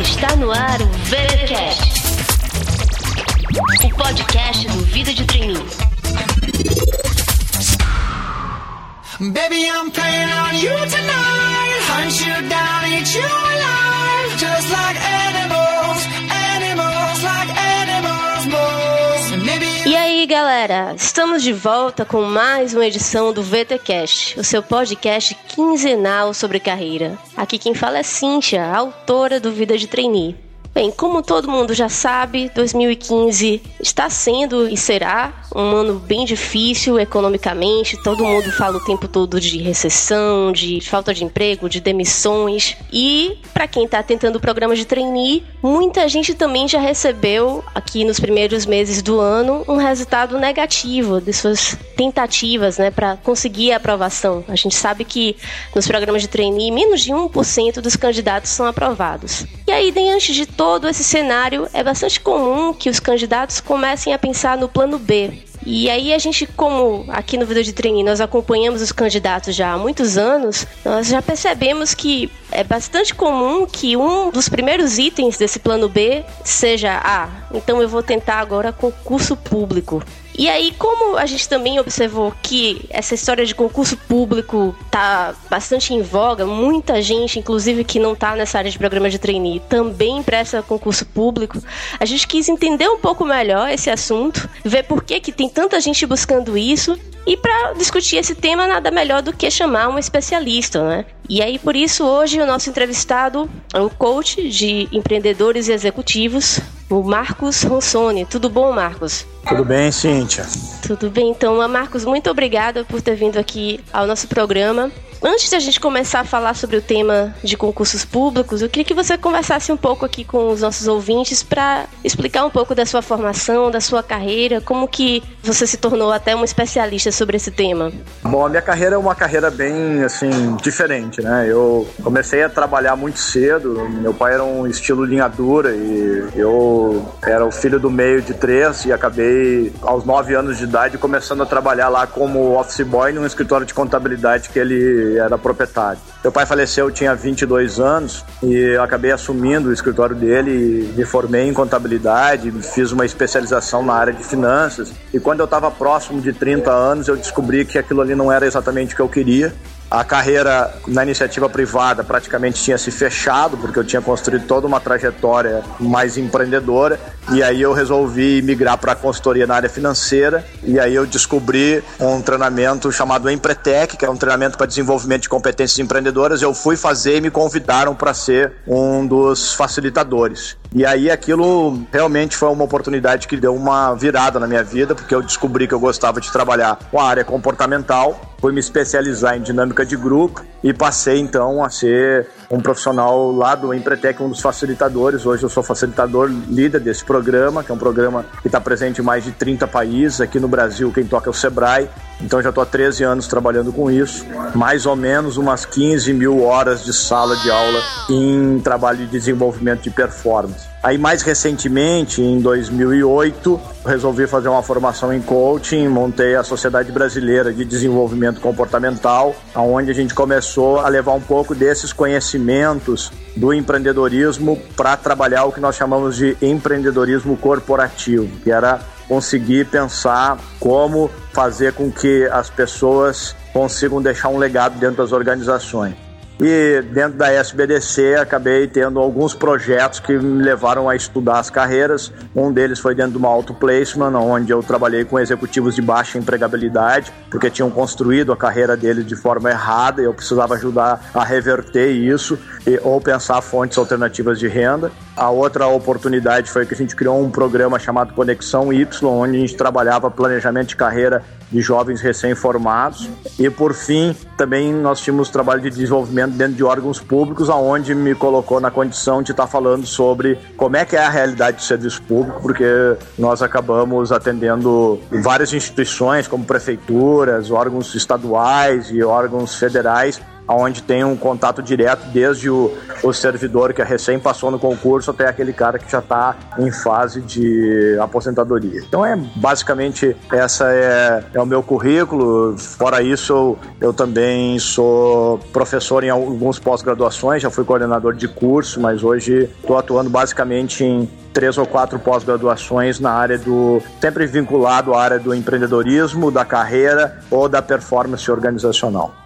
Está no ar o VeraCast, o podcast do Vida de Treininho. Baby, I'm playing on you tonight. Hunt you down, eat you aí, galera? Estamos de volta com mais uma edição do VTcast, o seu podcast quinzenal sobre carreira. Aqui quem fala é Cíntia, autora do Vida de Trainee. Bem, como todo mundo já sabe, 2015 está sendo e será um ano bem difícil economicamente. Todo mundo fala o tempo todo de recessão, de falta de emprego, de demissões. E para quem está tentando o programa de trainee, muita gente também já recebeu aqui nos primeiros meses do ano um resultado negativo de suas tentativas, né, para conseguir a aprovação. A gente sabe que nos programas de trainee menos de 1% dos candidatos são aprovados. E aí, diante de todo esse cenário, é bastante comum que os candidatos comecem a pensar no plano B. E aí a gente, como aqui no Vida de Treino nós acompanhamos os candidatos já há muitos anos, nós já percebemos que é bastante comum que um dos primeiros itens desse plano B seja, ah, então eu vou tentar agora concurso público. E aí, como a gente também observou que essa história de concurso público tá bastante em voga, muita gente, inclusive que não tá nessa área de programa de trainee, também presta concurso público, a gente quis entender um pouco melhor esse assunto, ver por que, que tem tanta gente buscando isso e para discutir esse tema, nada melhor do que chamar um especialista, né? E aí, por isso, hoje o nosso entrevistado é o coach de empreendedores e executivos, o Marcos Ronsoni. Tudo bom, Marcos? Tudo bem, Cíntia? Tudo bem, então. Marcos, muito obrigada por ter vindo aqui ao nosso programa. Antes de a gente começar a falar sobre o tema de concursos públicos, eu queria que você conversasse um pouco aqui com os nossos ouvintes para explicar um pouco da sua formação, da sua carreira, como que você se tornou até um especialista sobre esse tema. Bom, a minha carreira é uma carreira bem, assim, diferente, né? Eu comecei a trabalhar muito cedo, meu pai era um estilo linha dura e eu era o filho do meio de três e acabei, aos nove anos de idade, começando a trabalhar lá como office boy num escritório de contabilidade que ele era proprietário. Meu pai faleceu, eu tinha 22 anos e acabei assumindo o escritório dele, me formei em contabilidade, fiz uma especialização na área de finanças e quando eu estava próximo de 30 anos eu descobri que aquilo ali não era exatamente o que eu queria a carreira na iniciativa privada praticamente tinha se fechado, porque eu tinha construído toda uma trajetória mais empreendedora. E aí eu resolvi migrar para a consultoria na área financeira. E aí eu descobri um treinamento chamado Empretec, que é um treinamento para desenvolvimento de competências empreendedoras. Eu fui fazer e me convidaram para ser um dos facilitadores. E aí aquilo realmente foi uma oportunidade que deu uma virada na minha vida, porque eu descobri que eu gostava de trabalhar com a área comportamental, fui me especializar em dinâmica de grupo e passei então a ser um profissional lá do Empretec, um dos facilitadores. Hoje eu sou facilitador líder desse programa, que é um programa que está presente em mais de 30 países. Aqui no Brasil, quem toca é o Sebrae. Então já estou há 13 anos trabalhando com isso, mais ou menos umas 15 mil horas de sala de aula em trabalho de desenvolvimento de performance. Aí mais recentemente, em 2008, resolvi fazer uma formação em coaching, montei a Sociedade Brasileira de Desenvolvimento Comportamental, onde a gente começou a levar um pouco desses conhecimentos do empreendedorismo para trabalhar o que nós chamamos de empreendedorismo corporativo, que era conseguir pensar como fazer com que as pessoas consigam deixar um legado dentro das organizações. E dentro da SBDC acabei tendo alguns projetos que me levaram a estudar as carreiras. Um deles foi dentro de uma auto placement, onde eu trabalhei com executivos de baixa empregabilidade, porque tinham construído a carreira deles de forma errada e eu precisava ajudar a reverter isso e, ou pensar fontes alternativas de renda. A outra oportunidade foi que a gente criou um programa chamado Conexão Y, onde a gente trabalhava planejamento de carreira de jovens recém-formados. E por fim, também nós tínhamos trabalho de desenvolvimento dentro de órgãos públicos, aonde me colocou na condição de estar falando sobre como é que é a realidade do serviço público, porque nós acabamos atendendo várias instituições, como prefeituras, órgãos estaduais e órgãos federais, onde tem um contato direto desde o, o servidor que é recém passou no concurso até aquele cara que já está em fase de aposentadoria. Então é basicamente essa é, é o meu currículo. Fora isso, eu, eu também sou professor em alguns pós-graduações, já fui coordenador de curso, mas hoje estou atuando basicamente em três ou quatro pós-graduações na área do. sempre vinculado à área do empreendedorismo, da carreira ou da performance organizacional.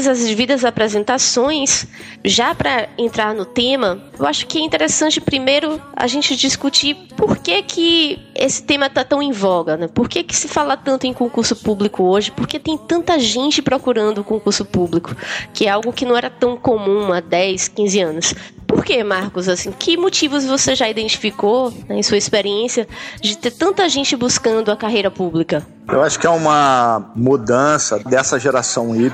Feitas as devidas apresentações, já para entrar no tema, eu acho que é interessante primeiro a gente discutir por que, que esse tema está tão em voga, né? Por que, que se fala tanto em concurso público hoje? Por que tem tanta gente procurando concurso público? Que é algo que não era tão comum há 10, 15 anos. Por que, Marcos? Assim, que motivos você já identificou né, em sua experiência de ter tanta gente buscando a carreira pública? Eu acho que é uma mudança dessa geração Y,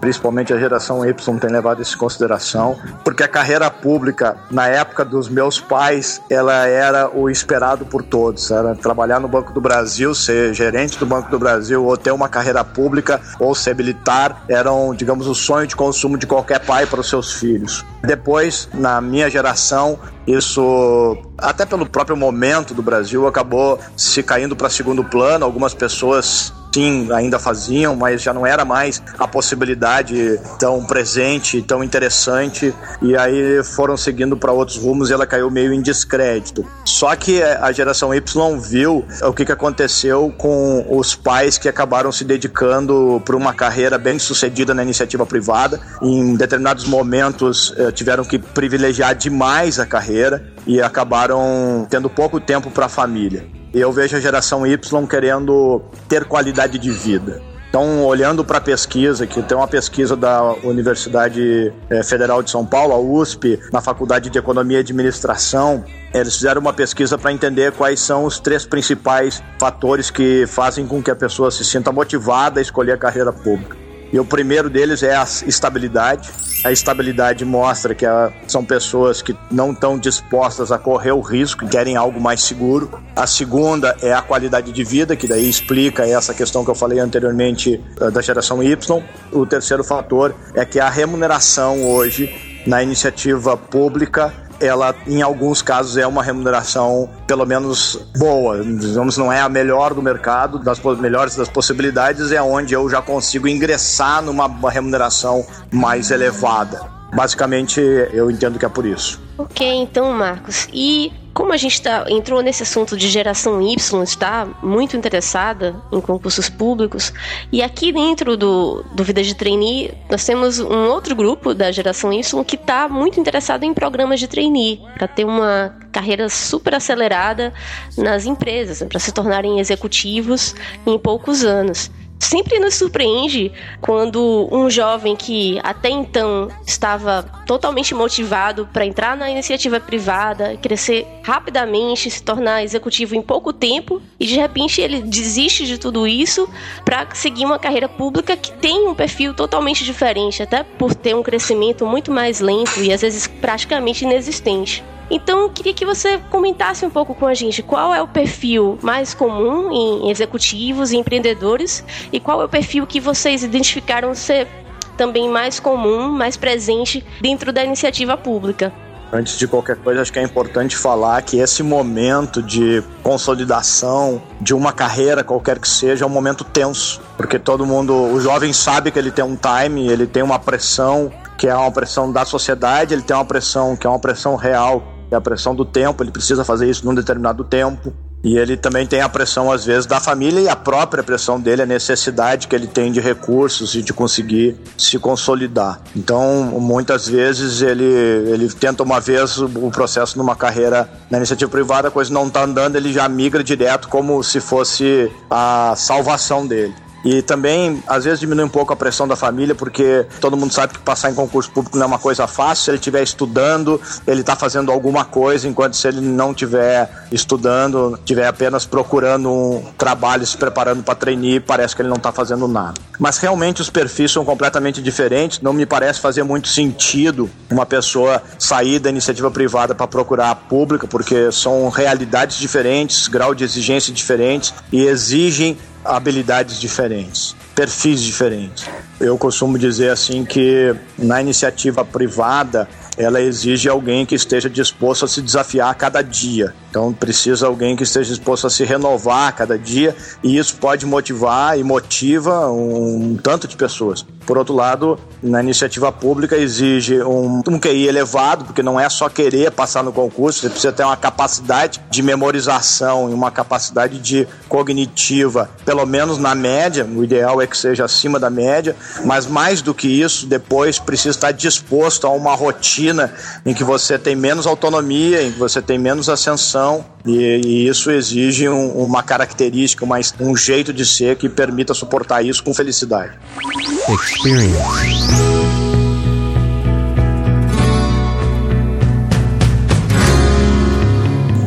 principalmente a geração Y tem levado isso em consideração, porque a carreira pública, na época dos meus pais, ela era o esperado por todos. Era trabalhar no Banco do Brasil, ser gerente do Banco do Brasil, ou ter uma carreira pública, ou ser militar, eram, digamos, o sonho de consumo de qualquer pai para os seus filhos. Depois, na minha geração, isso, até pelo próprio momento do Brasil, acabou se caindo para segundo plano. Algumas pessoas sim ainda faziam, mas já não era mais a possibilidade tão presente, tão interessante, e aí foram seguindo para outros rumos e ela caiu meio em descrédito. Só que a geração Y viu o que, que aconteceu com os pais que acabaram se dedicando para uma carreira bem sucedida na iniciativa privada. Em determinados momentos eh, tiveram que privilegiar demais a carreira e acabaram tendo pouco tempo para a família. Eu vejo a geração Y querendo ter qualidade de vida. Então, olhando para a pesquisa, que tem uma pesquisa da Universidade eh, Federal de São Paulo, a USP, na Faculdade de Economia e Administração, eles fizeram uma pesquisa para entender quais são os três principais fatores que fazem com que a pessoa se sinta motivada a escolher a carreira pública. E o primeiro deles é a estabilidade. A estabilidade mostra que a, são pessoas que não estão dispostas a correr o risco querem algo mais seguro. A segunda é a qualidade de vida, que daí explica essa questão que eu falei anteriormente eh, da geração Y. O terceiro fator é que a remuneração hoje na iniciativa pública ela em alguns casos é uma remuneração pelo menos boa, digamos não é a melhor do mercado, das melhores das possibilidades é onde eu já consigo ingressar numa remuneração mais elevada. Basicamente, eu entendo que é por isso. Ok, então, Marcos. E como a gente tá, entrou nesse assunto de geração Y, está muito interessada em concursos públicos, e aqui dentro do, do Vida de Trainee, nós temos um outro grupo da geração Y que está muito interessado em programas de trainee, para ter uma carreira super acelerada nas empresas, para se tornarem executivos em poucos anos sempre nos surpreende quando um jovem que até então estava totalmente motivado para entrar na iniciativa privada, crescer rapidamente, se tornar executivo em pouco tempo e de repente ele desiste de tudo isso para seguir uma carreira pública que tem um perfil totalmente diferente, até por ter um crescimento muito mais lento e às vezes praticamente inexistente. Então, eu queria que você comentasse um pouco com a gente. Qual é o perfil mais comum em executivos e empreendedores? E qual é o perfil que vocês identificaram ser também mais comum, mais presente dentro da iniciativa pública. Antes de qualquer coisa, acho que é importante falar que esse momento de consolidação de uma carreira, qualquer que seja, é um momento tenso, porque todo mundo, o jovem sabe que ele tem um time, ele tem uma pressão que é uma pressão da sociedade, ele tem uma pressão que é uma pressão real é a pressão do tempo, ele precisa fazer isso num determinado tempo. E ele também tem a pressão, às vezes, da família e a própria pressão dele, a necessidade que ele tem de recursos e de conseguir se consolidar. Então, muitas vezes, ele, ele tenta uma vez o processo numa carreira na iniciativa privada, a coisa não está andando, ele já migra direto como se fosse a salvação dele. E também, às vezes, diminui um pouco a pressão da família, porque todo mundo sabe que passar em concurso público não é uma coisa fácil. Se ele estiver estudando, ele está fazendo alguma coisa, enquanto se ele não estiver estudando, estiver apenas procurando um trabalho, se preparando para treinar, parece que ele não está fazendo nada. mas realmente os perfis são completamente diferentes. Não me parece fazer muito sentido uma pessoa sair da iniciativa privada para procurar a pública, porque são realidades diferentes, grau de exigência diferentes e exigem habilidades diferentes, perfis diferentes. Eu costumo dizer assim que na iniciativa privada ela exige alguém que esteja disposto a se desafiar a cada dia. Então precisa alguém que esteja disposto a se renovar a cada dia e isso pode motivar e motiva um tanto de pessoas. Por outro lado, na iniciativa pública exige um, um QI elevado, porque não é só querer passar no concurso, você precisa ter uma capacidade de memorização e uma capacidade de cognitiva, pelo menos na média, o ideal é que seja acima da média, mas mais do que isso, depois precisa estar disposto a uma rotina em que você tem menos autonomia, em que você tem menos ascensão, e, e isso exige um, uma característica, uma, um jeito de ser que permita suportar isso com felicidade. Experience.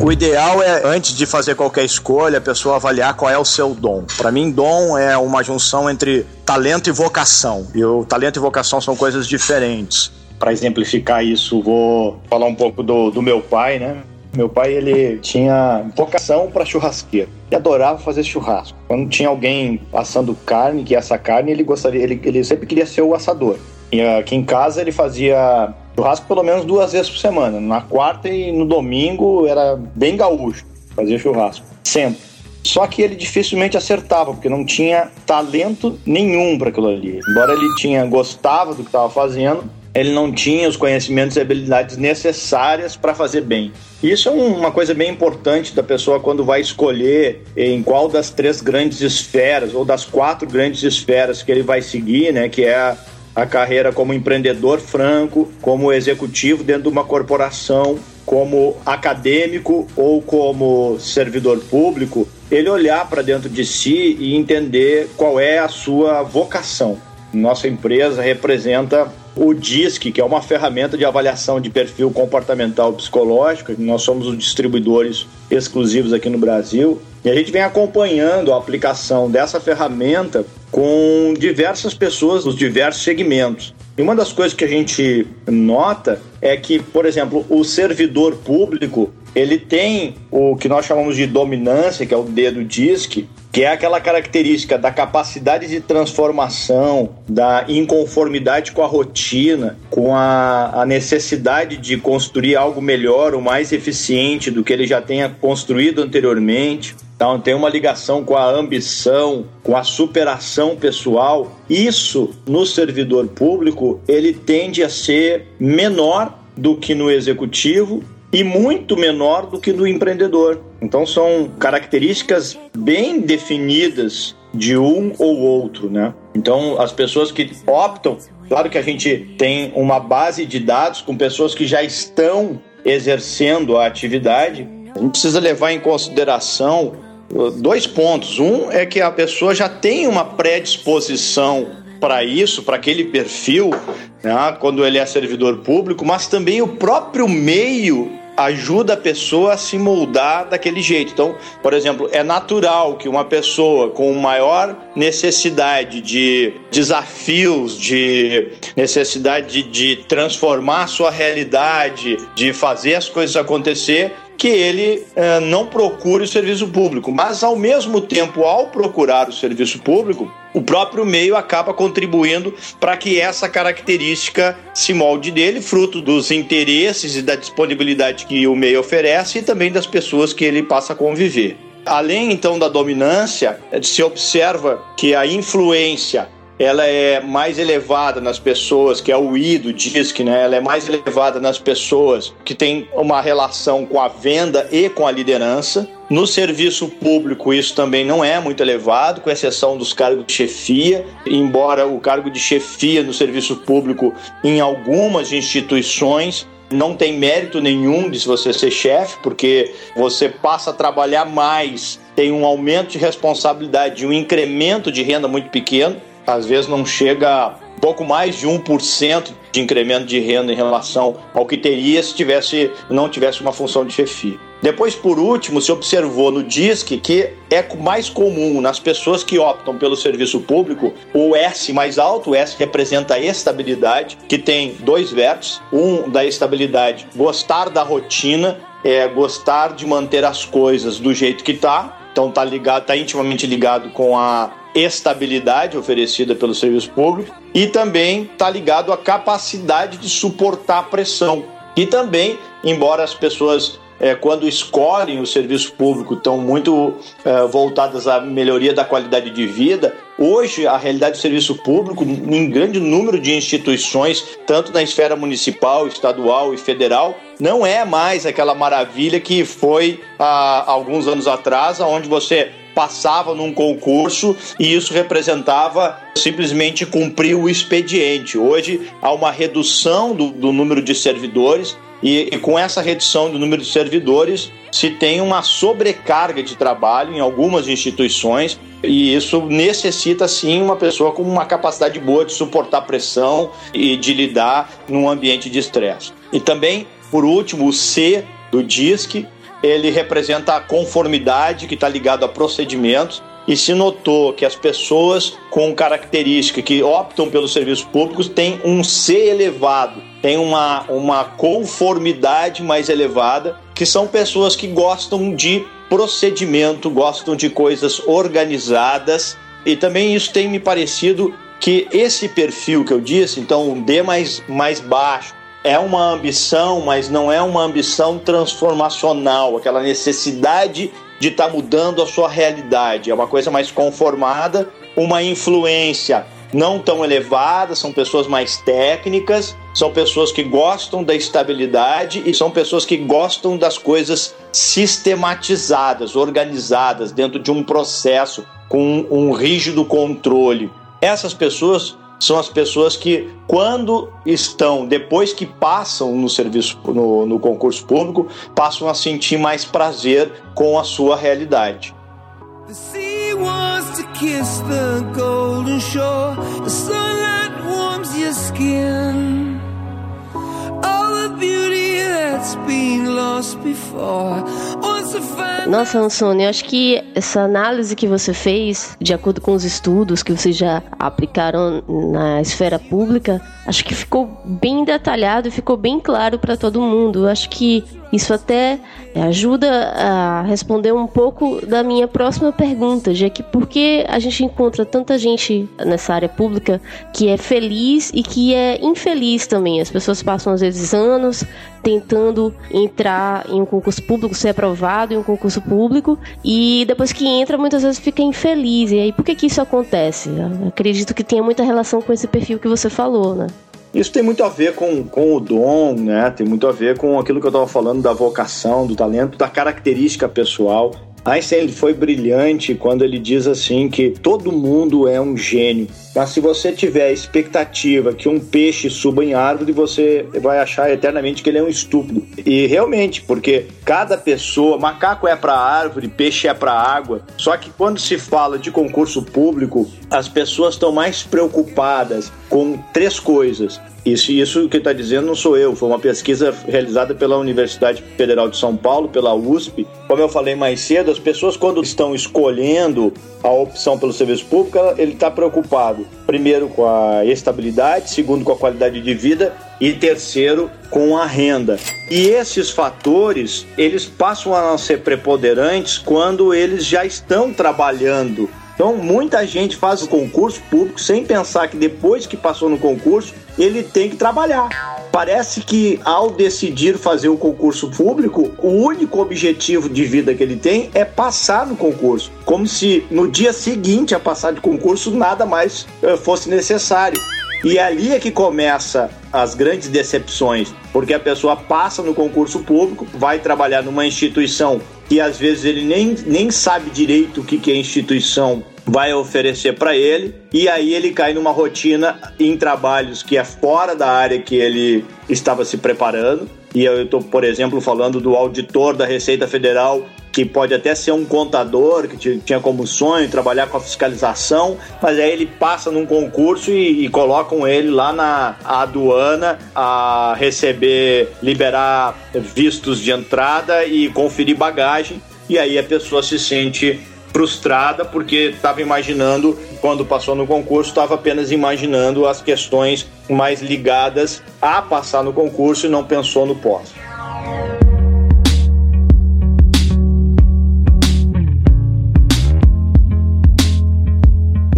O ideal é, antes de fazer qualquer escolha, a pessoa avaliar qual é o seu dom. Para mim, dom é uma junção entre talento e vocação. E o talento e vocação são coisas diferentes. Para exemplificar isso, vou falar um pouco do, do meu pai, né? Meu pai ele tinha vocação para churrasqueiro. Ele adorava fazer churrasco. Quando tinha alguém assando carne, que essa carne, ele gostaria, ele, ele sempre queria ser o assador. E aqui em casa ele fazia churrasco pelo menos duas vezes por semana. Na quarta e no domingo era bem gaúcho, fazia churrasco. Sempre. Só que ele dificilmente acertava, porque não tinha talento nenhum para aquilo ali. Embora ele tinha gostava do que estava fazendo, ele não tinha os conhecimentos e habilidades necessárias para fazer bem. Isso é uma coisa bem importante da pessoa quando vai escolher em qual das três grandes esferas ou das quatro grandes esferas que ele vai seguir, né, que é a, a carreira como empreendedor franco, como executivo dentro de uma corporação, como acadêmico ou como servidor público, ele olhar para dentro de si e entender qual é a sua vocação. Nossa empresa representa o DISC, que é uma ferramenta de avaliação de perfil comportamental psicológico, nós somos os distribuidores exclusivos aqui no Brasil, e a gente vem acompanhando a aplicação dessa ferramenta com diversas pessoas nos diversos segmentos. E uma das coisas que a gente nota é que, por exemplo, o servidor público ele tem o que nós chamamos de dominância, que é o dedo DISC, que é aquela característica da capacidade de transformação, da inconformidade com a rotina, com a, a, necessidade de construir algo melhor ou mais eficiente do que ele já tenha construído anteriormente. Então, tem uma ligação com a ambição, com a superação pessoal. Isso, no servidor público, ele tende a ser menor do que no executivo e muito menor do que no empreendedor. Então são características bem definidas de um ou outro, né? Então as pessoas que optam, claro que a gente tem uma base de dados com pessoas que já estão exercendo a atividade. A gente precisa levar em consideração uh, dois pontos. Um é que a pessoa já tem uma predisposição para isso, para aquele perfil, né, quando ele é servidor público, mas também o próprio meio ajuda a pessoa a se moldar daquele jeito. Então, por exemplo, é natural que uma pessoa com maior necessidade de desafios, de necessidade de, de transformar sua realidade, de fazer as coisas acontecer, que ele eh, não procure o serviço público. Mas, ao mesmo tempo, ao procurar o serviço público, o próprio meio acaba contribuindo para que essa característica se molde dele, fruto dos interesses e da disponibilidade que o meio oferece e também das pessoas que ele passa a conviver. Além então da dominância, se observa que a influência ela é mais elevada nas pessoas, que é o I do DISC, né? Ela é mais elevada nas pessoas que têm uma relação com a venda e com a liderança. No serviço público, isso também não é muito elevado, com exceção dos cargos de chefia, embora o cargo de chefia no serviço público, em algumas instituições, não tem mérito nenhum de você ser chefe, porque você passa a trabalhar mais, tem um aumento de responsabilidade, um incremento de renda muito pequeno às vezes não chega pouco mais de 1% de incremento de renda em relação ao que teria se tivesse, não tivesse uma função de chefia. Depois, por último, se observou no DISC que é mais comum nas pessoas que optam pelo serviço público o S mais alto, o S representa a estabilidade, que tem dois vértices. Um da estabilidade, gostar da rotina, é gostar de manter as coisas do jeito que tá. Então tá ligado, tá intimamente ligado com a estabilidade oferecida pelo serviço público e também está ligado à capacidade de suportar pressão. E também, embora as pessoas é, quando escolhem o serviço público, estão muito é, voltadas à melhoria da qualidade de vida. Hoje, a realidade do serviço público, em grande número de instituições, tanto na esfera municipal, estadual e federal, não é mais aquela maravilha que foi há alguns anos atrás, onde você passava num concurso e isso representava simplesmente cumprir o expediente. Hoje há uma redução do, do número de servidores e, e, com essa redução do número de servidores, se tem uma sobrecarga de trabalho em algumas instituições, e isso necessita sim uma pessoa com uma capacidade boa de suportar pressão e de lidar num ambiente de estresse. E também, por último, o C do DISC, ele representa a conformidade que está ligado a procedimentos. E se notou que as pessoas com característica que optam pelos serviços públicos têm um C elevado, têm uma, uma conformidade mais elevada, que são pessoas que gostam de procedimento, gostam de coisas organizadas, e também isso tem me parecido que esse perfil que eu disse, então um D mais, mais baixo, é uma ambição, mas não é uma ambição transformacional, aquela necessidade de estar tá mudando a sua realidade. É uma coisa mais conformada, uma influência não tão elevada, são pessoas mais técnicas, são pessoas que gostam da estabilidade e são pessoas que gostam das coisas sistematizadas, organizadas dentro de um processo com um rígido controle. Essas pessoas são as pessoas que, quando estão, depois que passam no serviço, no, no concurso público, passam a sentir mais prazer com a sua realidade. The sea wants to kiss the golden shore. The sunlight warms your skin. Nossa, Ansone, eu acho que essa análise que você fez, de acordo com os estudos que vocês já aplicaram na esfera pública, acho que ficou bem detalhado e ficou bem claro para todo mundo. Eu acho que isso até ajuda a responder um pouco da minha próxima pergunta, já que por que a gente encontra tanta gente nessa área pública que é feliz e que é infeliz também. As pessoas passam às vezes anos tentando entrar em um concurso público, ser aprovado em um concurso público e depois que entra muitas vezes fica infeliz. E aí por que que isso acontece? Eu acredito que tenha muita relação com esse perfil que você falou, né? Isso tem muito a ver com, com o dom, né? Tem muito a ver com aquilo que eu estava falando da vocação, do talento, da característica pessoal. Einstein foi brilhante quando ele diz assim que todo mundo é um gênio. Mas se você tiver a expectativa que um peixe suba em árvore, você vai achar eternamente que ele é um estúpido. E realmente, porque cada pessoa, macaco é para árvore, peixe é para água. Só que quando se fala de concurso público, as pessoas estão mais preocupadas com três coisas: isso, isso que está dizendo não sou eu, foi uma pesquisa realizada pela Universidade Federal de São Paulo, pela USP. Como eu falei mais cedo, as pessoas quando estão escolhendo a opção pelo serviço público, ele está preocupado, primeiro com a estabilidade, segundo com a qualidade de vida e terceiro com a renda. E esses fatores, eles passam a não ser preponderantes quando eles já estão trabalhando então, muita gente faz o concurso público sem pensar que depois que passou no concurso, ele tem que trabalhar. Parece que ao decidir fazer o concurso público, o único objetivo de vida que ele tem é passar no concurso, como se no dia seguinte a passar de concurso nada mais eh, fosse necessário. E ali é que começa as grandes decepções, porque a pessoa passa no concurso público, vai trabalhar numa instituição que às vezes ele nem, nem sabe direito o que, que é instituição vai oferecer para ele e aí ele cai numa rotina em trabalhos que é fora da área que ele estava se preparando. E eu estou, por exemplo, falando do auditor da Receita Federal que pode até ser um contador, que tinha como sonho trabalhar com a fiscalização, mas aí ele passa num concurso e, e colocam ele lá na aduana a receber, liberar vistos de entrada e conferir bagagem. E aí a pessoa se sente frustrada porque estava imaginando, quando passou no concurso, estava apenas imaginando as questões mais ligadas a passar no concurso e não pensou no pós.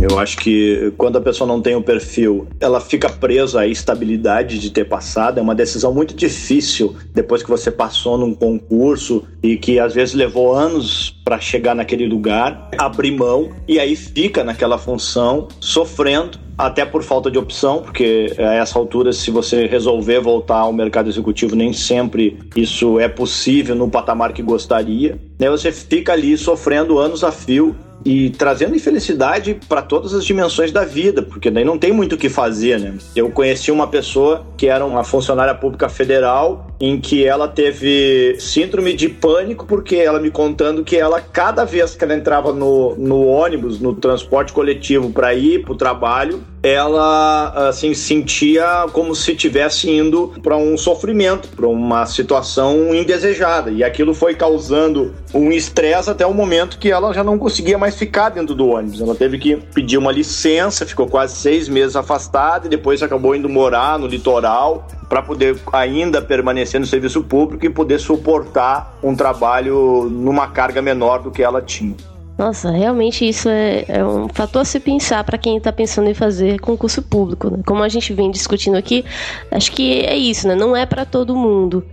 Eu acho que quando a pessoa não tem o um perfil, ela fica presa à estabilidade de ter passado. É uma decisão muito difícil depois que você passou num concurso e que às vezes levou anos para chegar naquele lugar, abrir mão e aí fica naquela função sofrendo até por falta de opção, porque a essa altura, se você resolver voltar ao mercado executivo, nem sempre isso é possível no patamar que gostaria. Aí você fica ali sofrendo anos a fio e trazendo infelicidade para todas as dimensões da vida, porque daí não tem muito o que fazer, né? Eu conheci uma pessoa que era uma funcionária pública federal em que ela teve síndrome de pânico porque ela me contando que ela cada vez que ela entrava no, no ônibus, no transporte coletivo para ir para o trabalho, ela assim sentia como se estivesse indo para um sofrimento, para uma situação indesejada e aquilo foi causando um estresse até o momento que ela já não conseguia mais ficar dentro do ônibus. Ela teve que pedir uma licença, ficou quase seis meses afastada e depois acabou indo morar no litoral para poder ainda permanecer no serviço público e poder suportar um trabalho numa carga menor do que ela tinha. Nossa, realmente isso é, é um fator a se pensar para quem está pensando em fazer concurso público. Né? Como a gente vem discutindo aqui, acho que é isso, né? Não é para todo mundo.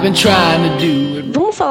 Vamos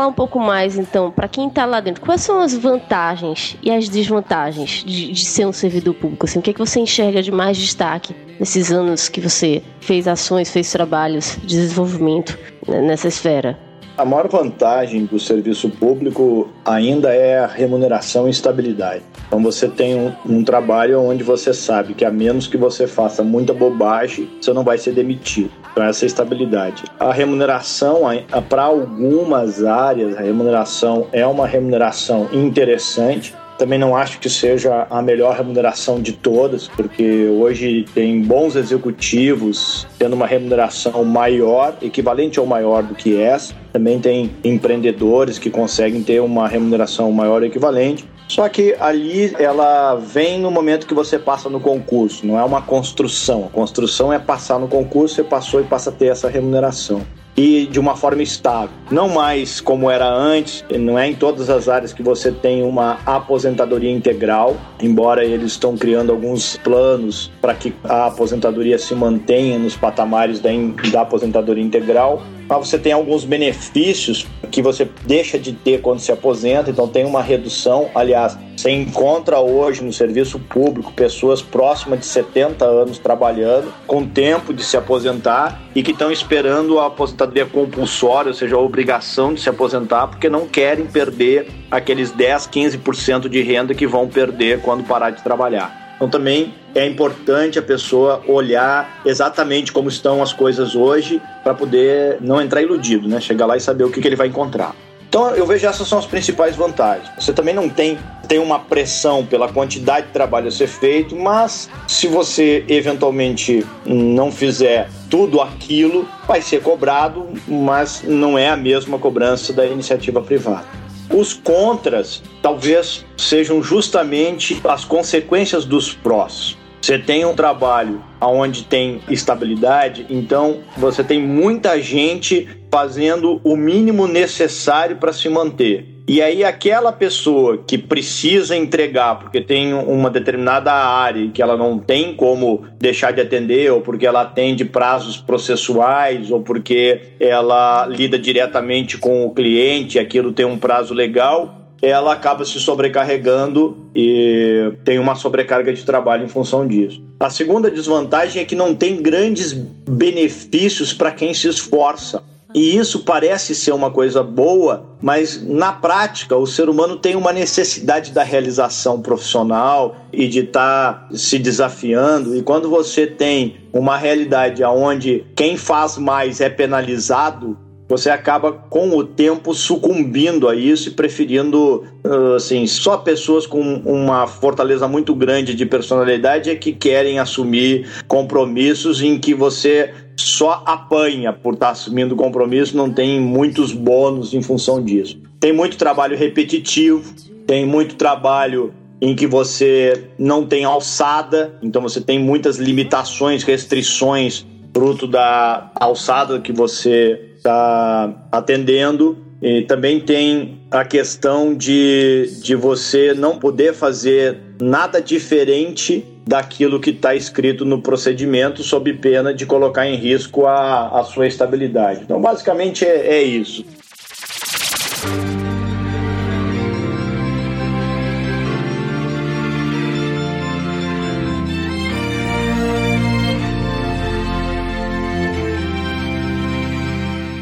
falar um pouco mais então, para quem está lá dentro, quais são as vantagens e as desvantagens de, de, ser um servidor público? Assim, o que, é que você enxerga de mais destaque nesses anos que você fez ações, fez trabalhos de desenvolvimento nessa esfera? A maior vantagem do serviço público ainda é a remuneração e estabilidade. Então você tem um, um, trabalho onde você sabe que a menos que você faça muita bobagem, você não vai ser demitido. Então essa é a estabilidade. A remuneração, para algumas áreas, a remuneração é uma remuneração interessante, também não acho que seja a melhor remuneração de todas, porque hoje tem bons executivos tendo uma remuneração maior, equivalente ou maior do que essa. Também tem empreendedores que conseguem ter uma remuneração maior equivalente. Só que ali ela vem no momento que você passa no concurso, não é uma construção. A construção é passar no concurso, você passou e passa a ter essa remuneração e de uma forma estável. Não mais como era antes, não é em todas as áreas que você tem uma aposentadoria integral, embora eles estão criando alguns planos para que a aposentadoria se mantenha nos patamares da, da aposentadoria integral, mas você tem alguns benefícios que você deixa de ter quando se aposenta, então tem uma redução. Aliás, você encontra hoje no serviço público pessoas próximas de 70 anos trabalhando, com tempo de se aposentar e que estão esperando a aposentadoria compulsória, ou seja, a obrigação de se aposentar, porque não querem perder aqueles 10, 15% de renda que vão perder quando parar de trabalhar. Então também é importante a pessoa olhar exatamente como estão as coisas hoje para poder não entrar iludido, né? Chegar lá e saber o que, que ele vai encontrar. Então eu vejo essas são as principais vantagens. Você também não tem, tem uma pressão pela quantidade de trabalho a ser feito, mas se você eventualmente não fizer tudo aquilo, vai ser cobrado, mas não é a mesma cobrança da iniciativa privada. Os contras talvez sejam justamente as consequências dos prós. Você tem um trabalho onde tem estabilidade, então você tem muita gente fazendo o mínimo necessário para se manter. E aí aquela pessoa que precisa entregar porque tem uma determinada área que ela não tem como deixar de atender, ou porque ela atende prazos processuais, ou porque ela lida diretamente com o cliente, aquilo tem um prazo legal, ela acaba se sobrecarregando e tem uma sobrecarga de trabalho em função disso. A segunda desvantagem é que não tem grandes benefícios para quem se esforça. E isso parece ser uma coisa boa, mas na prática o ser humano tem uma necessidade da realização profissional e de estar tá se desafiando. E quando você tem uma realidade onde quem faz mais é penalizado, você acaba com o tempo sucumbindo a isso e preferindo ah, assim só pessoas com uma fortaleza muito grande de personalidade é que querem assumir compromissos em que você só apanha por estar assumindo compromisso não tem muitos bônus em função disso tem muito trabalho repetitivo tem muito trabalho em que você não tem alçada então você tem muitas limitações restrições fruto da alçada que você está atendendo. E também tem a questão de, de você não poder fazer nada diferente daquilo que está escrito no procedimento, sob pena de colocar em risco a, a sua estabilidade. Então, basicamente, é, é isso.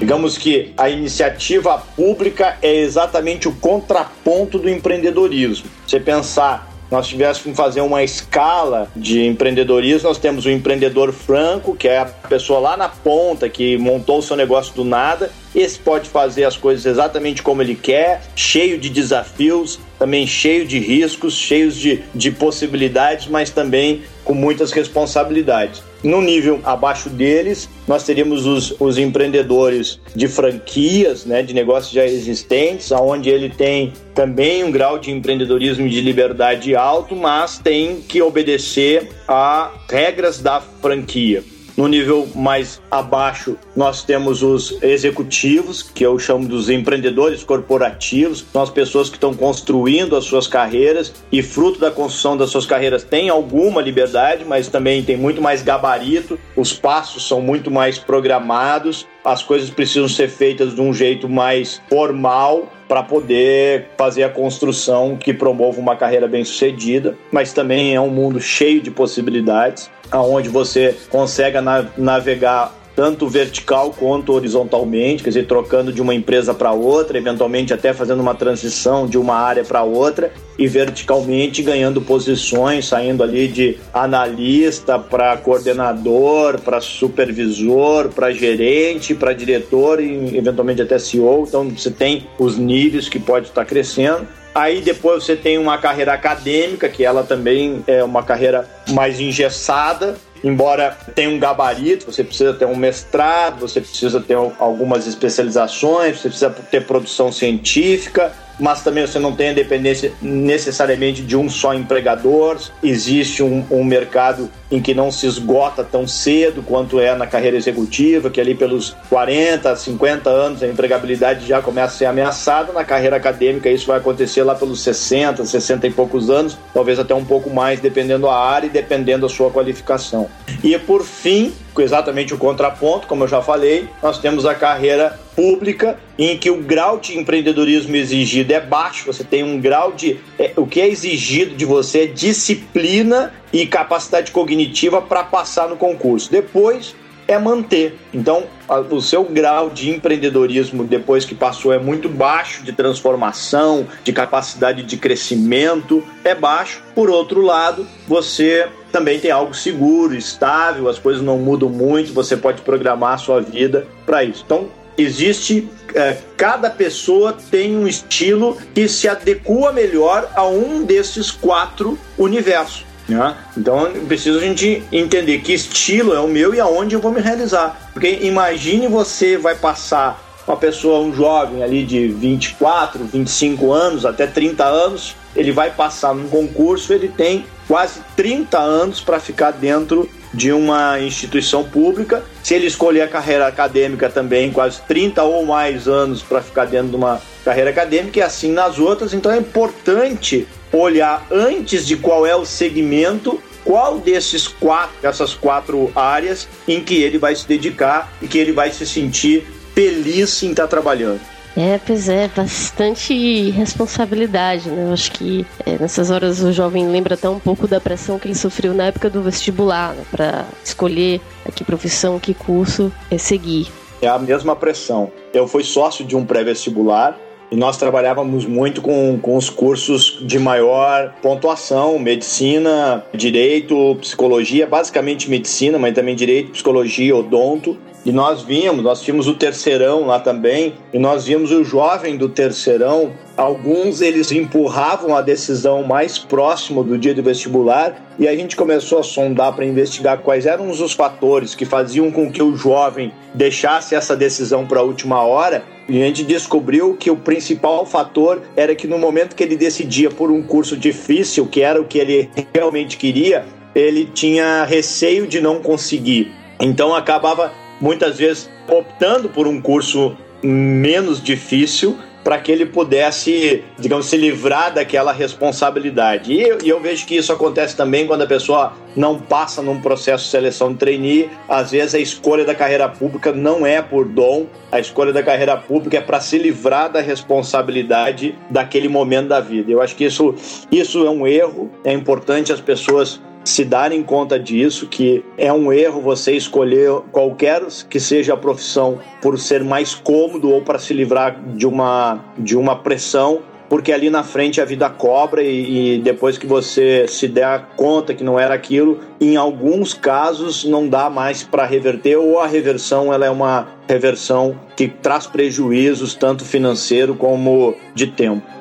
Digamos que a iniciativa pública é exatamente o contraponto do empreendedorismo. Você pensar nós tivéssemos que fazer uma escala de empreendedorismo, nós temos o empreendedor franco, que é a pessoa lá na ponta que montou o seu negócio do nada. Esse pode fazer as coisas exatamente como ele quer, cheio de desafios, também cheio de riscos, cheios de, de possibilidades, mas também com muitas responsabilidades. No nível abaixo deles, nós teríamos os, os empreendedores de franquias, né, de negócios já existentes, onde ele tem também um grau de empreendedorismo e de liberdade alto, mas tem que obedecer a regras da franquia. No nível mais abaixo, nós temos os executivos, que eu chamo dos empreendedores corporativos, são as pessoas que estão construindo as suas carreiras e, fruto da construção das suas carreiras, têm alguma liberdade, mas também tem muito mais gabarito, os passos são muito mais programados, as coisas precisam ser feitas de um jeito mais formal para poder fazer a construção que promova uma carreira bem sucedida, mas também é um mundo cheio de possibilidades, aonde você consegue navegar tanto vertical quanto horizontalmente, quer dizer, trocando de uma empresa para outra, eventualmente até fazendo uma transição de uma área para outra, e verticalmente ganhando posições, saindo ali de analista para coordenador, para supervisor, para gerente, para diretor e eventualmente até CEO. Então você tem os níveis que pode estar crescendo. Aí depois você tem uma carreira acadêmica, que ela também é uma carreira mais engessada, embora tenha um gabarito, você precisa ter um mestrado, você precisa ter algumas especializações, você precisa ter produção científica, mas também você não tem a dependência necessariamente de um só empregador. Existe um, um, mercado em que não se esgota tão cedo quanto é na carreira executiva, que ali pelos 40, 50 anos a empregabilidade já começa a ser ameaçada. Na carreira acadêmica isso vai acontecer lá pelos 60, 60 e poucos anos, talvez até um pouco mais, dependendo da área e dependendo da sua qualificação. E por fim, exatamente o contraponto, como eu já falei, nós temos a carreira pública em que o grau de empreendedorismo exigido é baixo, você tem um grau de. É, o que é exigido de você é disciplina e capacidade cognitiva para passar no concurso. Depois é manter. Então, o seu grau de empreendedorismo depois que passou é muito baixo, de transformação, de capacidade de crescimento é baixo. Por outro lado, você também tem algo seguro, estável, as coisas não mudam muito, você pode programar a sua vida para isso. Então, existe é, cada pessoa tem um estilo que se adequa melhor a um desses quatro universos. Né? Então precisa a gente entender que estilo é o meu e aonde eu vou me realizar. Porque imagine você vai passar uma pessoa, um jovem ali de 24, 25 anos, até 30 anos, ele vai passar num concurso, ele tem quase 30 anos para ficar dentro de uma instituição pública. Se ele escolher a carreira acadêmica também, quase 30 ou mais anos para ficar dentro de uma carreira acadêmica e assim nas outras. Então é importante olhar antes de qual é o segmento, qual desses quatro, essas quatro áreas em que ele vai se dedicar e que ele vai se sentir feliz em estar trabalhando. É, pois é, bastante responsabilidade, né? Eu acho que é, nessas horas o jovem lembra até um pouco da pressão que ele sofreu na época do vestibular, né? Para escolher a que profissão, que curso é seguir. é a mesma pressão. Eu fui sócio de um pré-vestibular e nós trabalhávamos muito com, com os cursos de maior pontuação, medicina, direito, psicologia, basicamente medicina, mas também direito, psicologia, odonto. E nós víamos, nós tínhamos o terceirão lá também, e nós víamos o jovem do terceirão. Alguns eles empurravam a decisão mais próximo do dia do vestibular, e a gente começou a sondar para investigar quais eram os fatores que faziam com que o jovem deixasse essa decisão para a última hora. E a gente descobriu que o principal fator era que no momento que ele decidia por um curso difícil, que era o que ele realmente queria, ele tinha receio de não conseguir. Então acabava muitas vezes optando por um curso menos difícil para que ele pudesse, digamos, se livrar daquela responsabilidade. E eu, e eu, vejo que isso acontece também quando a pessoa não passa num processo de seleção de trainee. Às vezes a escolha da carreira pública não é por dom, a escolha da carreira pública é para se livrar da responsabilidade daquele momento da vida. Eu acho que isso, isso é um erro, é importante as pessoas se darem conta disso, que é um erro você escolher qualquer que seja a profissão por ser mais cômodo ou para se livrar de uma, de uma pressão, porque ali na frente a vida cobra e, e depois que você se der conta que não era aquilo, em alguns casos não dá mais para reverter ou a reversão ela é uma reversão que traz prejuízos tanto financeiro como de tempo.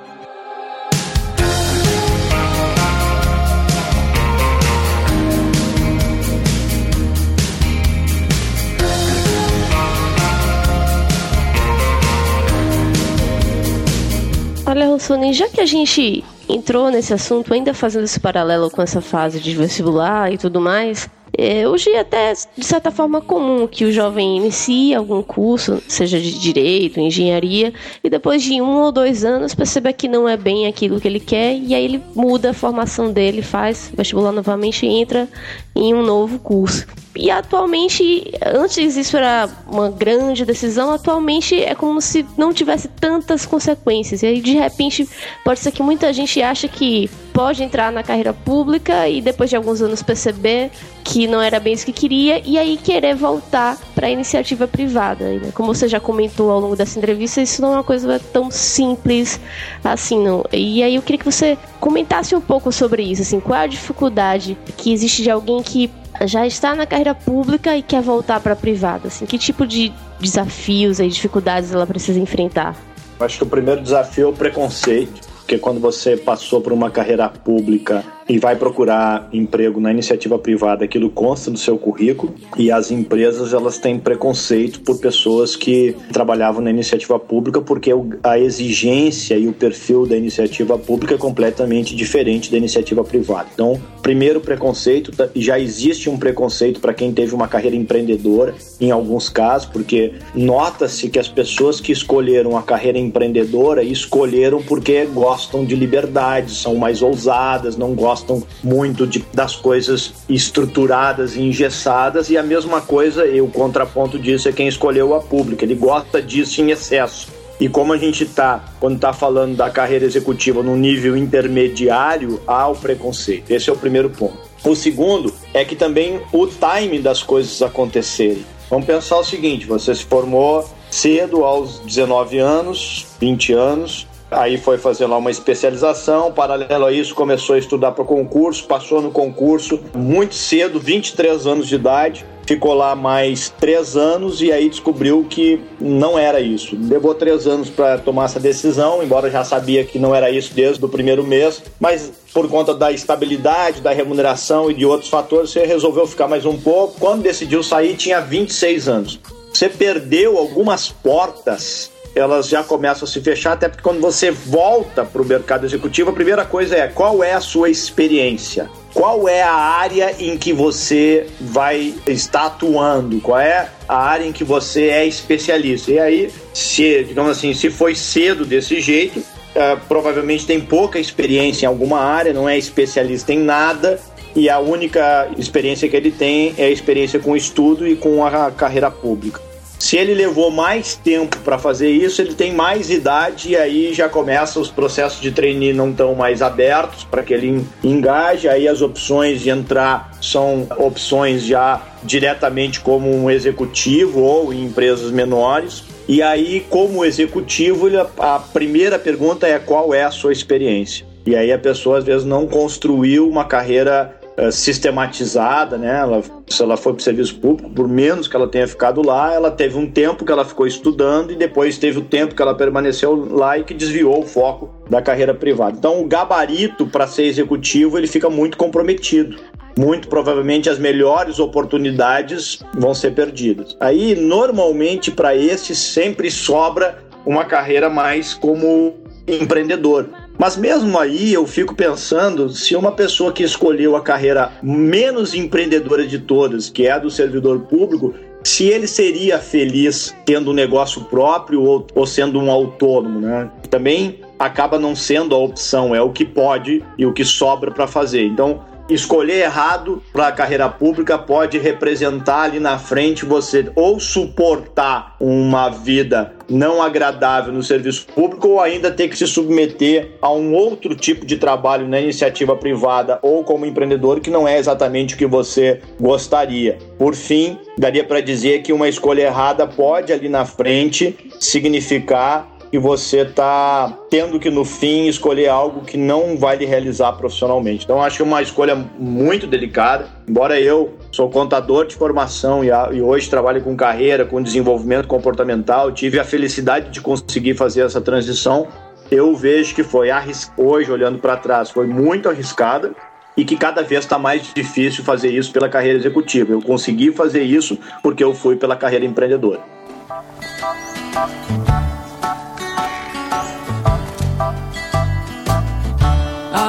Rossoni, já que a gente entrou nesse assunto, ainda fazendo esse paralelo com essa fase de vestibular e tudo mais, é, hoje é até, de certa forma, comum que o jovem inicie algum curso, seja de direito, engenharia, e depois de um ou dois anos perceba que não é bem aquilo que ele quer, e aí ele muda a formação dele, faz vestibular novamente e entra em um novo curso. E atualmente, antes isso era uma grande decisão, atualmente é como se não tivesse tantas consequências. E aí, de repente, pode ser que muita gente acha que pode entrar na carreira pública e depois de alguns anos perceber que não era bem isso que queria e aí querer voltar para a iniciativa privada. Né? Como você já comentou ao longo dessa entrevista, isso não é uma coisa tão simples assim, não. E aí eu queria que você comentasse um pouco sobre isso, assim, qual é a dificuldade que existe de alguém que já está na carreira pública e quer voltar para a privada? Assim, que tipo de desafios e dificuldades ela precisa enfrentar? Acho que o primeiro desafio é o preconceito, porque quando você passou por uma carreira pública e vai procurar emprego na iniciativa privada, aquilo consta no seu currículo e as empresas elas têm preconceito por pessoas que trabalhavam na iniciativa pública porque a exigência e o perfil da iniciativa pública é completamente diferente da iniciativa privada. Então, primeiro preconceito, tá, já existe um preconceito para quem teve uma carreira empreendedora em alguns casos, porque nota-se que as pessoas que escolheram a carreira empreendedora escolheram porque gostam de liberdade, são mais ousadas, não gostam gostam muito de, das coisas estruturadas e engessadas, e a mesma coisa, e o contraponto disso é quem escolheu a pública, ele gosta disso em excesso. E como a gente está, quando está falando da carreira executiva no nível intermediário, há o preconceito. Esse é o primeiro ponto. O segundo é que também o time das coisas acontecerem. Vamos pensar o seguinte: você se formou cedo, aos 19 anos, 20 anos, Aí foi fazer lá uma especialização, paralelo a isso começou a estudar para o concurso, passou no concurso muito cedo, 23 anos de idade, ficou lá mais três anos e aí descobriu que não era isso. Levou três anos para tomar essa decisão, embora já sabia que não era isso desde o primeiro mês, mas por conta da estabilidade, da remuneração e de outros fatores, você resolveu ficar mais um pouco. Quando decidiu sair, tinha 26 anos. Você perdeu algumas portas elas já começam a se fechar, até porque quando você volta para o mercado executivo, a primeira coisa é qual é a sua experiência? Qual é a área em que você vai estar atuando? Qual é a área em que você é especialista? E aí, se, digamos assim, se foi cedo desse jeito, uh, provavelmente tem pouca experiência em alguma área, não é especialista em nada, e a única experiência que ele tem é a experiência com estudo e com a carreira pública. Se ele levou mais tempo para fazer isso, ele tem mais idade e aí já começa os processos de trainee não tão mais abertos para que ele engaje. Aí as opções de entrar são opções já diretamente como um executivo ou em empresas menores. E aí, como executivo, a primeira pergunta é qual é a sua experiência. E aí a pessoa às vezes não construiu uma carreira sistematizada, né? Ela, se ela foi para o serviço público, por menos que ela tenha ficado lá, ela teve um tempo que ela ficou estudando e depois teve o tempo que ela permaneceu lá e que desviou o foco da carreira privada. Então o gabarito para ser executivo ele fica muito comprometido muito provavelmente as melhores oportunidades vão ser perdidas. Aí, normalmente, para esse sempre sobra uma carreira mais como empreendedor. Mas mesmo aí eu fico pensando se uma pessoa que escolheu a carreira menos empreendedora de todas, que é a do servidor público, se ele seria feliz tendo um negócio próprio ou, ou sendo um autônomo, né? Também acaba não sendo a opção, é o que pode e o que sobra para fazer. Então, escolher errado para a carreira pública pode representar ali na frente você ou suportar uma vida não agradável no serviço público ou ainda ter que se submeter a um outro tipo de trabalho na iniciativa privada ou como empreendedor que não é exatamente o que você gostaria. Por fim, daria para dizer que uma escolha errada pode ali na frente significar que você está tendo que no fim escolher algo que não vai lhe realizar profissionalmente. Então acho que é uma escolha muito delicada. Embora eu sou contador de formação e, e hoje trabalho com carreira, com desenvolvimento comportamental, tive a felicidade de conseguir fazer essa transição. Eu vejo que foi hoje olhando para trás foi muito arriscada e que cada vez está mais difícil fazer isso pela carreira executiva. Eu consegui fazer isso porque eu fui pela carreira empreendedora.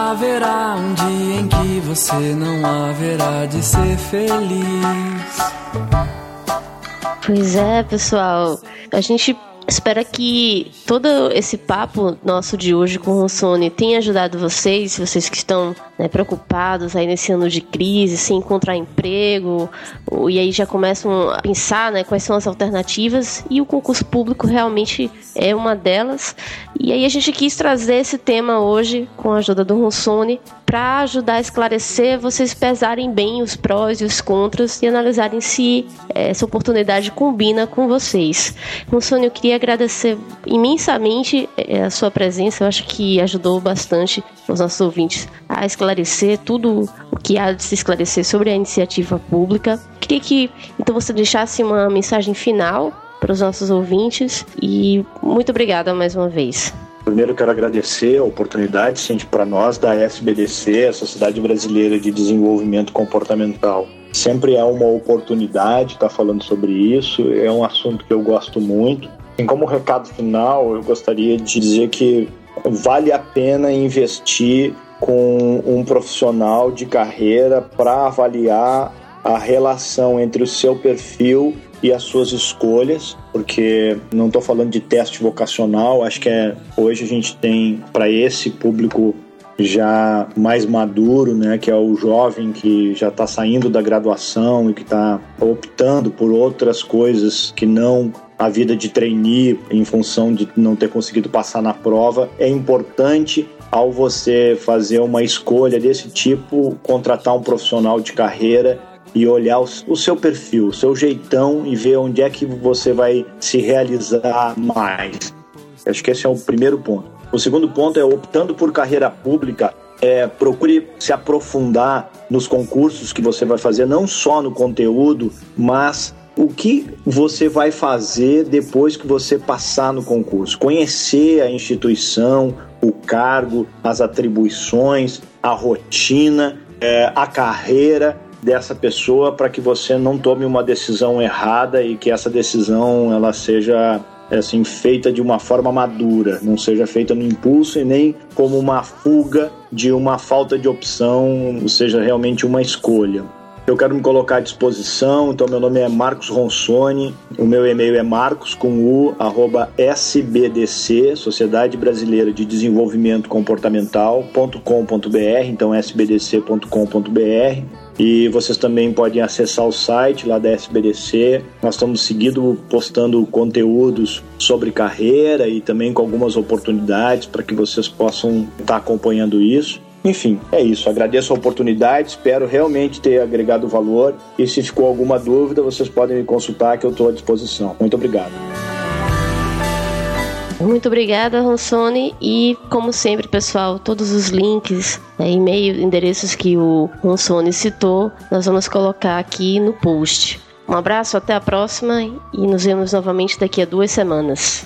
Haverá um dia em que você não haverá de ser feliz. Pois é, pessoal. A gente espera que todo esse papo nosso de hoje com o Sony tenha ajudado vocês, vocês que estão né, preocupados aí nesse ano de crise, sem encontrar emprego, e aí já começam a pensar né, quais são as alternativas, e o concurso público realmente é uma delas. E aí a gente quis trazer esse tema hoje com a ajuda do Ronsone para ajudar a esclarecer, vocês pesarem bem os prós e os contras e analisarem se eh, essa oportunidade combina com vocês. Ronsone, eu queria agradecer imensamente eh, a sua presença, eu acho que ajudou bastante os nossos ouvintes a esclarecer tudo o que há de se esclarecer sobre a iniciativa pública. Queria que então você deixasse uma mensagem final para os nossos ouvintes e muito obrigada mais uma vez. Primeiro quero agradecer a oportunidade, para nós da SBDC, a Sociedade Brasileira de Desenvolvimento Comportamental. Sempre é uma oportunidade estar falando sobre isso, é um assunto que eu gosto muito. E como recado final, eu gostaria de dizer que vale a pena investir com um profissional de carreira para avaliar a relação entre o seu perfil e as suas escolhas, porque não estou falando de teste vocacional, acho que é, hoje a gente tem para esse público já mais maduro, né, que é o jovem que já está saindo da graduação e que está optando por outras coisas que não a vida de trainee em função de não ter conseguido passar na prova, é importante ao você fazer uma escolha desse tipo, contratar um profissional de carreira e olhar o, o, seu perfil, o seu jeitão e ver onde é que você vai se realizar mais. Acho que esse é o primeiro ponto. O segundo ponto é optando por carreira pública. É, procure se aprofundar nos concursos que você vai fazer, não só no conteúdo, mas o que você vai fazer depois que você passar no concurso. Conhecer a instituição, o cargo, as atribuições, a rotina, é, a carreira dessa pessoa para que você não tome uma decisão errada e que essa decisão ela seja assim feita de uma forma madura, não seja feita no impulso e nem como uma fuga de uma falta de opção, seja realmente uma escolha. Eu quero me colocar à disposição, então meu nome é Marcos Ronsoni, o meu e-mail é marcos com u, arroba sbdc, Sociedade Brasileira de Desenvolvimento Comportamental.com.br, então sbdc.com.br E vocês também podem acessar o site lá da SBDC. Nós estamos seguindo postando conteúdos sobre carreira e também com algumas oportunidades para que vocês possam estar acompanhando isso. Enfim, é isso. Agradeço a oportunidade, espero realmente ter agregado valor. E se ficou alguma dúvida, vocês podem me consultar que eu estou à disposição. Muito obrigado. Muito obrigada, Ronsone. E, como sempre, pessoal, todos os links, né, e-mail, endereços que o Ronsone citou, nós vamos colocar aqui no post. Um abraço, até a próxima e nos vemos novamente daqui a duas semanas.